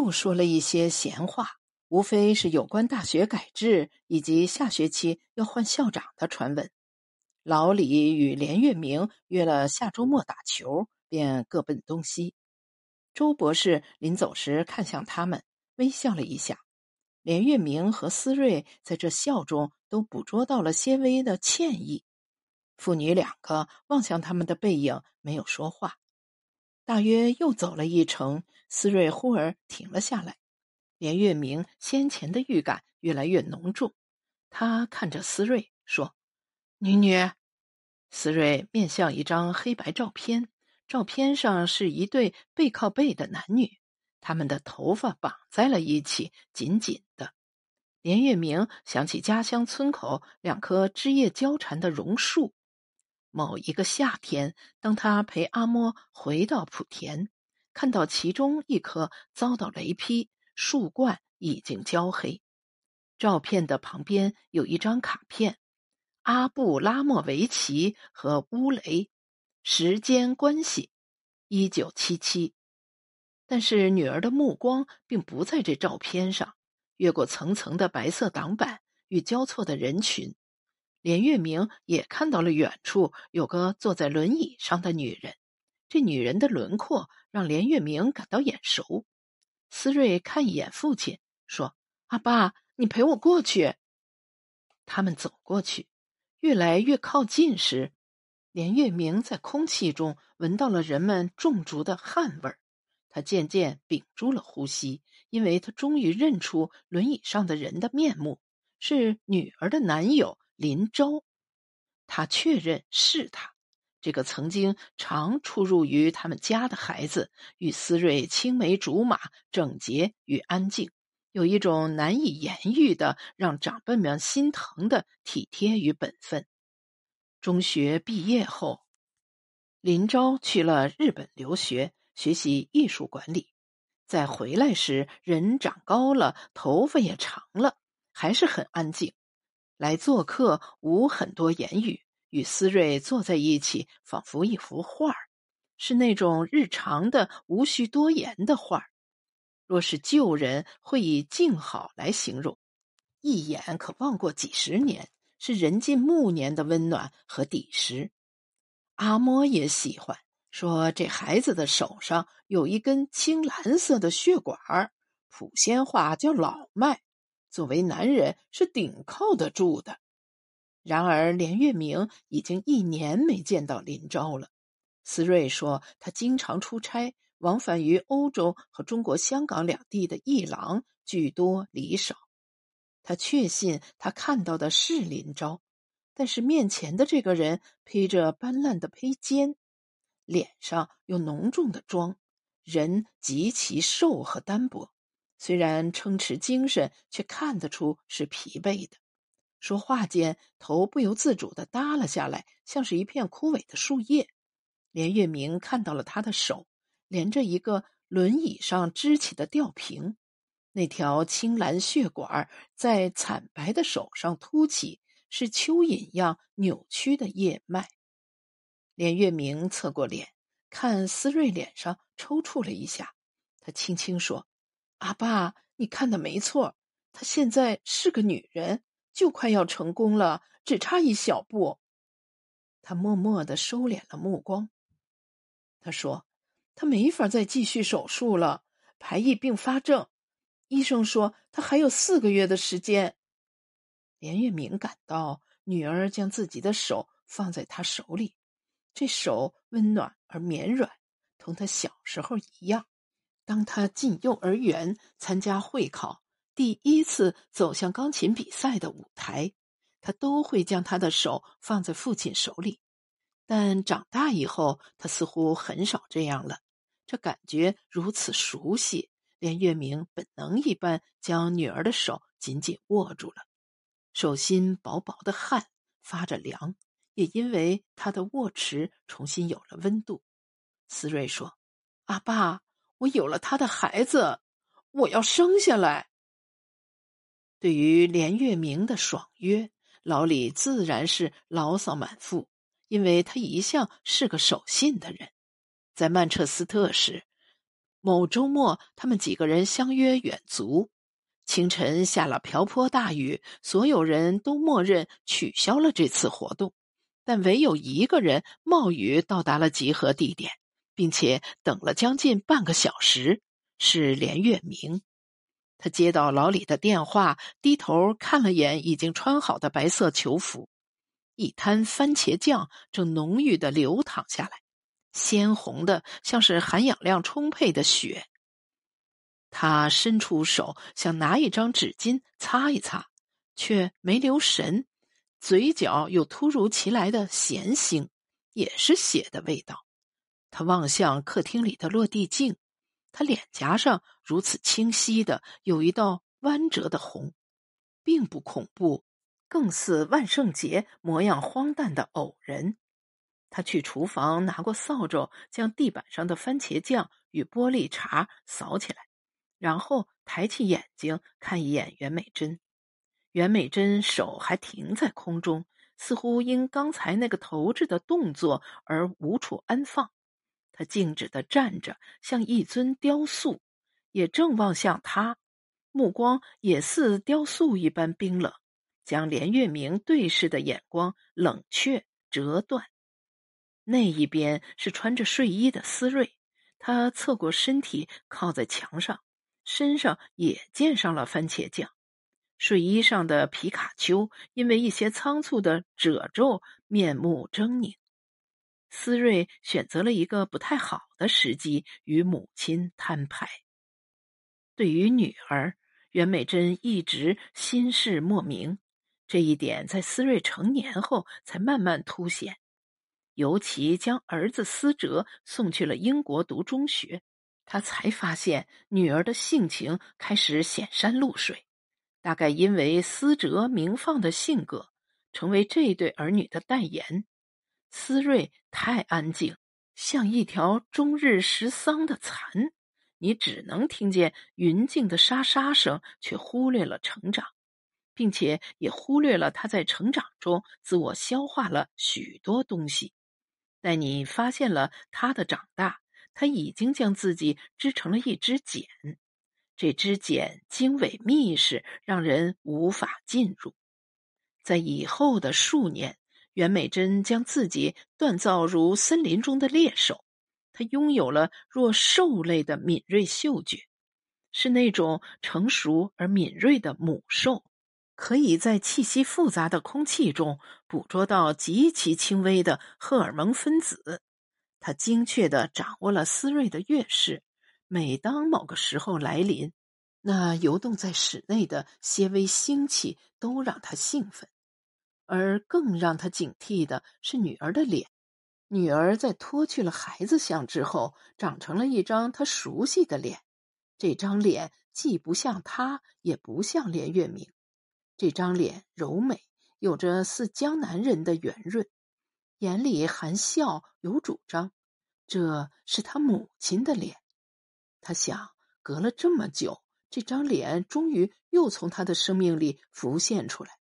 又说了一些闲话，无非是有关大学改制以及下学期要换校长的传闻。老李与连月明约了下周末打球，便各奔东西。周博士临走时看向他们，微笑了一下。连月明和思睿在这笑中都捕捉到了些微的歉意。父女两个望向他们的背影，没有说话。大约又走了一程，思睿忽而停了下来。连月明先前的预感越来越浓重，他看着思睿说：“女女。”思睿面向一张黑白照片，照片上是一对背靠背的男女，他们的头发绑在了一起，紧紧的。连月明想起家乡村口两棵枝叶交缠的榕树。某一个夏天，当他陪阿嬷回到莆田，看到其中一棵遭到雷劈，树冠已经焦黑。照片的旁边有一张卡片：阿布拉莫维奇和乌雷，时间关系，一九七七。但是女儿的目光并不在这照片上，越过层层的白色挡板与交错的人群。连月明也看到了远处有个坐在轮椅上的女人，这女人的轮廓让连月明感到眼熟。思睿看一眼父亲，说：“阿爸，你陪我过去。”他们走过去，越来越靠近时，连月明在空气中闻到了人们种竹的汗味儿。他渐渐屏住了呼吸，因为他终于认出轮椅上的人的面目，是女儿的男友。林昭，他确认是他，这个曾经常出入于他们家的孩子，与思睿青梅竹马，整洁与安静，有一种难以言喻的让长辈们心疼的体贴与本分。中学毕业后，林昭去了日本留学，学习艺术管理。在回来时，人长高了，头发也长了，还是很安静。来做客，无很多言语，与思睿坐在一起，仿佛一幅画儿，是那种日常的、无需多言的画儿。若是旧人，会以静好来形容，一眼可望过几十年，是人近暮年的温暖和底实。阿嬷也喜欢说，这孩子的手上有一根青蓝色的血管儿，普仙话叫老脉。作为男人是顶靠得住的，然而连月明已经一年没见到林昭了。思睿说，他经常出差，往返于欧洲和中国香港两地的一郎居多离少。他确信他看到的是林昭，但是面前的这个人披着斑斓的披肩，脸上有浓重的妆，人极其瘦和单薄。虽然撑持精神，却看得出是疲惫的。说话间，头不由自主的耷了下来，像是一片枯萎的树叶。连月明看到了他的手，连着一个轮椅上支起的吊瓶，那条青蓝血管在惨白的手上凸起，是蚯蚓样扭曲的叶脉。连月明侧过脸，看思睿脸上抽搐了一下，他轻轻说。阿爸，你看的没错，她现在是个女人，就快要成功了，只差一小步。他默默的收敛了目光。他说：“他没法再继续手术了，排异并发症。医生说他还有四个月的时间。”连月明感到女儿将自己的手放在他手里，这手温暖而绵软，同他小时候一样。当他进幼儿园参加会考，第一次走向钢琴比赛的舞台，他都会将他的手放在父亲手里。但长大以后，他似乎很少这样了。这感觉如此熟悉，连月明本能一般将女儿的手紧紧握住了。手心薄薄的汗，发着凉，也因为他的握持重新有了温度。思睿说：“阿爸。”我有了他的孩子，我要生下来。对于连月明的爽约，老李自然是牢骚满腹，因为他一向是个守信的人。在曼彻斯特时，某周末，他们几个人相约远足。清晨下了瓢泼大雨，所有人都默认取消了这次活动，但唯有一个人冒雨到达了集合地点，并且等了将近半个小时，是连月明。他接到老李的电话，低头看了眼已经穿好的白色球服，一滩番茄酱正浓郁的流淌下来。鲜红的，像是含氧量充沛的血。他伸出手想拿一张纸巾擦一擦，却没留神，嘴角有突如其来的咸腥，也是血的味道。他望向客厅里的落地镜，他脸颊上如此清晰的有一道弯折的红，并不恐怖，更似万圣节模样荒诞的偶人。他去厨房拿过扫帚，将地板上的番茄酱与玻璃碴扫起来，然后抬起眼睛看一眼袁美珍。袁美珍手还停在空中，似乎因刚才那个投掷的动作而无处安放。他静止的站着，像一尊雕塑，也正望向他，目光也似雕塑一般冰冷，将连月明对视的眼光冷却折断。那一边是穿着睡衣的思睿，他侧过身体靠在墙上，身上也溅上了番茄酱。睡衣上的皮卡丘因为一些仓促的褶皱，面目狰狞。思睿选择了一个不太好的时机与母亲摊牌。对于女儿，袁美珍一直心事莫名，这一点在思睿成年后才慢慢凸显。尤其将儿子思哲送去了英国读中学，他才发现女儿的性情开始显山露水。大概因为思哲明放的性格，成为这对儿女的代言。思睿太安静，像一条终日食桑的蚕，你只能听见云静的沙沙声，却忽略了成长，并且也忽略了他在成长中自我消化了许多东西。待你发现了他的长大，他已经将自己织成了一支茧，这支茧经纬密实，让人无法进入。在以后的数年，袁美珍将自己锻造如森林中的猎手，她拥有了若兽类的敏锐嗅觉，是那种成熟而敏锐的母兽。可以在气息复杂的空气中捕捉到极其轻微的荷尔蒙分子。她精确地掌握了思瑞的月事。每当某个时候来临，那游动在室内的些微腥气都让她兴奋。而更让他警惕的是女儿的脸。女儿在脱去了孩子相之后，长成了一张他熟悉的脸。这张脸既不像他，也不像连月明。这张脸柔美，有着似江南人的圆润，眼里含笑有主张。这是他母亲的脸。他想，隔了这么久，这张脸终于又从他的生命里浮现出来，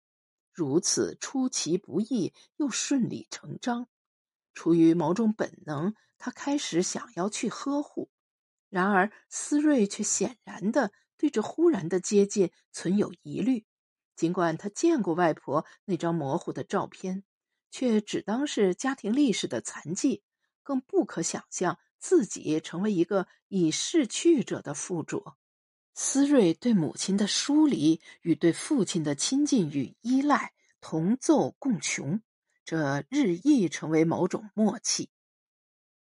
如此出其不意又顺理成章。出于某种本能，他开始想要去呵护。然而思睿却显然的对这忽然的接近存有疑虑。尽管他见过外婆那张模糊的照片，却只当是家庭历史的残迹，更不可想象自己成为一个已逝去者的附着。思睿对母亲的疏离与对父亲的亲近与依赖同奏共穷，这日益成为某种默契。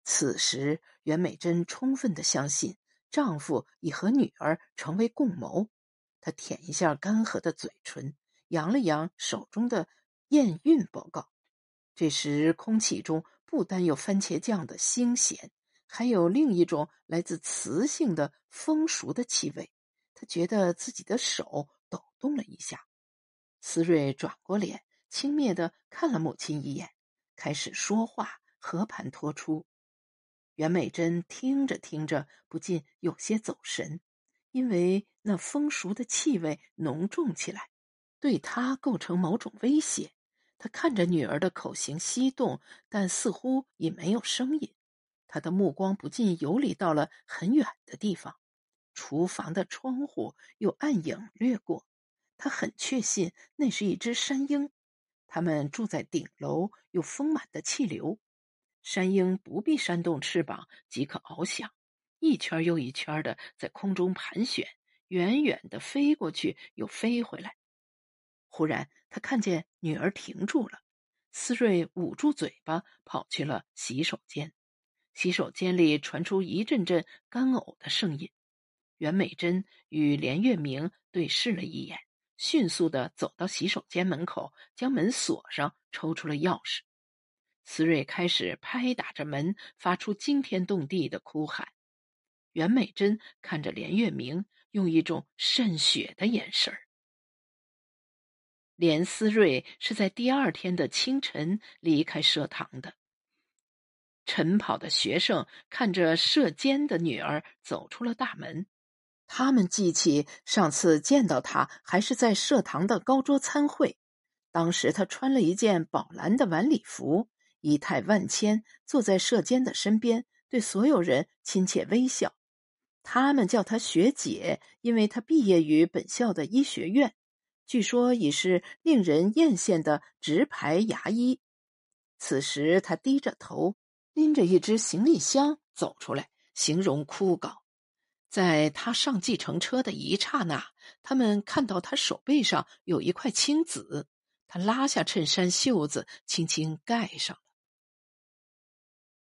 此时，袁美珍充分的相信丈夫已和女儿成为共谋。她舔一下干涸的嘴唇，扬了扬手中的验孕报告。这时，空气中不单有番茄酱的腥咸，还有另一种来自雌性的丰熟的气味。他觉得自己的手抖动了一下。思睿转过脸，轻蔑的看了母亲一眼，开始说话，和盘托出。袁美珍听着听着，不禁有些走神。因为那风熟的气味浓重起来，对他构成某种威胁。他看着女儿的口型翕动，但似乎已没有声音。他的目光不禁游离到了很远的地方，厨房的窗户有暗影掠过，他很确信那是一只山鹰。他们住在顶楼，有丰满的气流。山鹰不必扇动翅膀即可翱翔，一圈又一圈的在空中盘旋，远远的飞过去又飞回来。忽然，他看见女儿停住了。思睿捂住嘴巴，跑去了洗手间。洗手间里传出一阵阵干呕的声音。袁美珍与连月明对视了一眼，迅速的走到洗手间门口，将门锁上，抽出了钥匙。思睿开始拍打着门，发出惊天动地的哭喊。袁美珍看着连月明，用一种渗血的眼神儿。连思睿是在第二天的清晨离开社堂的。晨跑的学生看着社监的女儿走出了大门，他们记起上次见到她还是在社堂的高桌参会，当时她穿了一件宝蓝的晚礼服，仪态万千，坐在社监的身边，对所有人亲切微笑。他们叫她学姐，因为她毕业于本校的医学院。据说已是令人艳羡的直排牙医。此时，他低着头，拎着一只行李箱走出来，形容枯槁。在他上计程车的一刹那，他们看到他手背上有一块青紫，他拉下衬衫袖子，轻轻盖上了。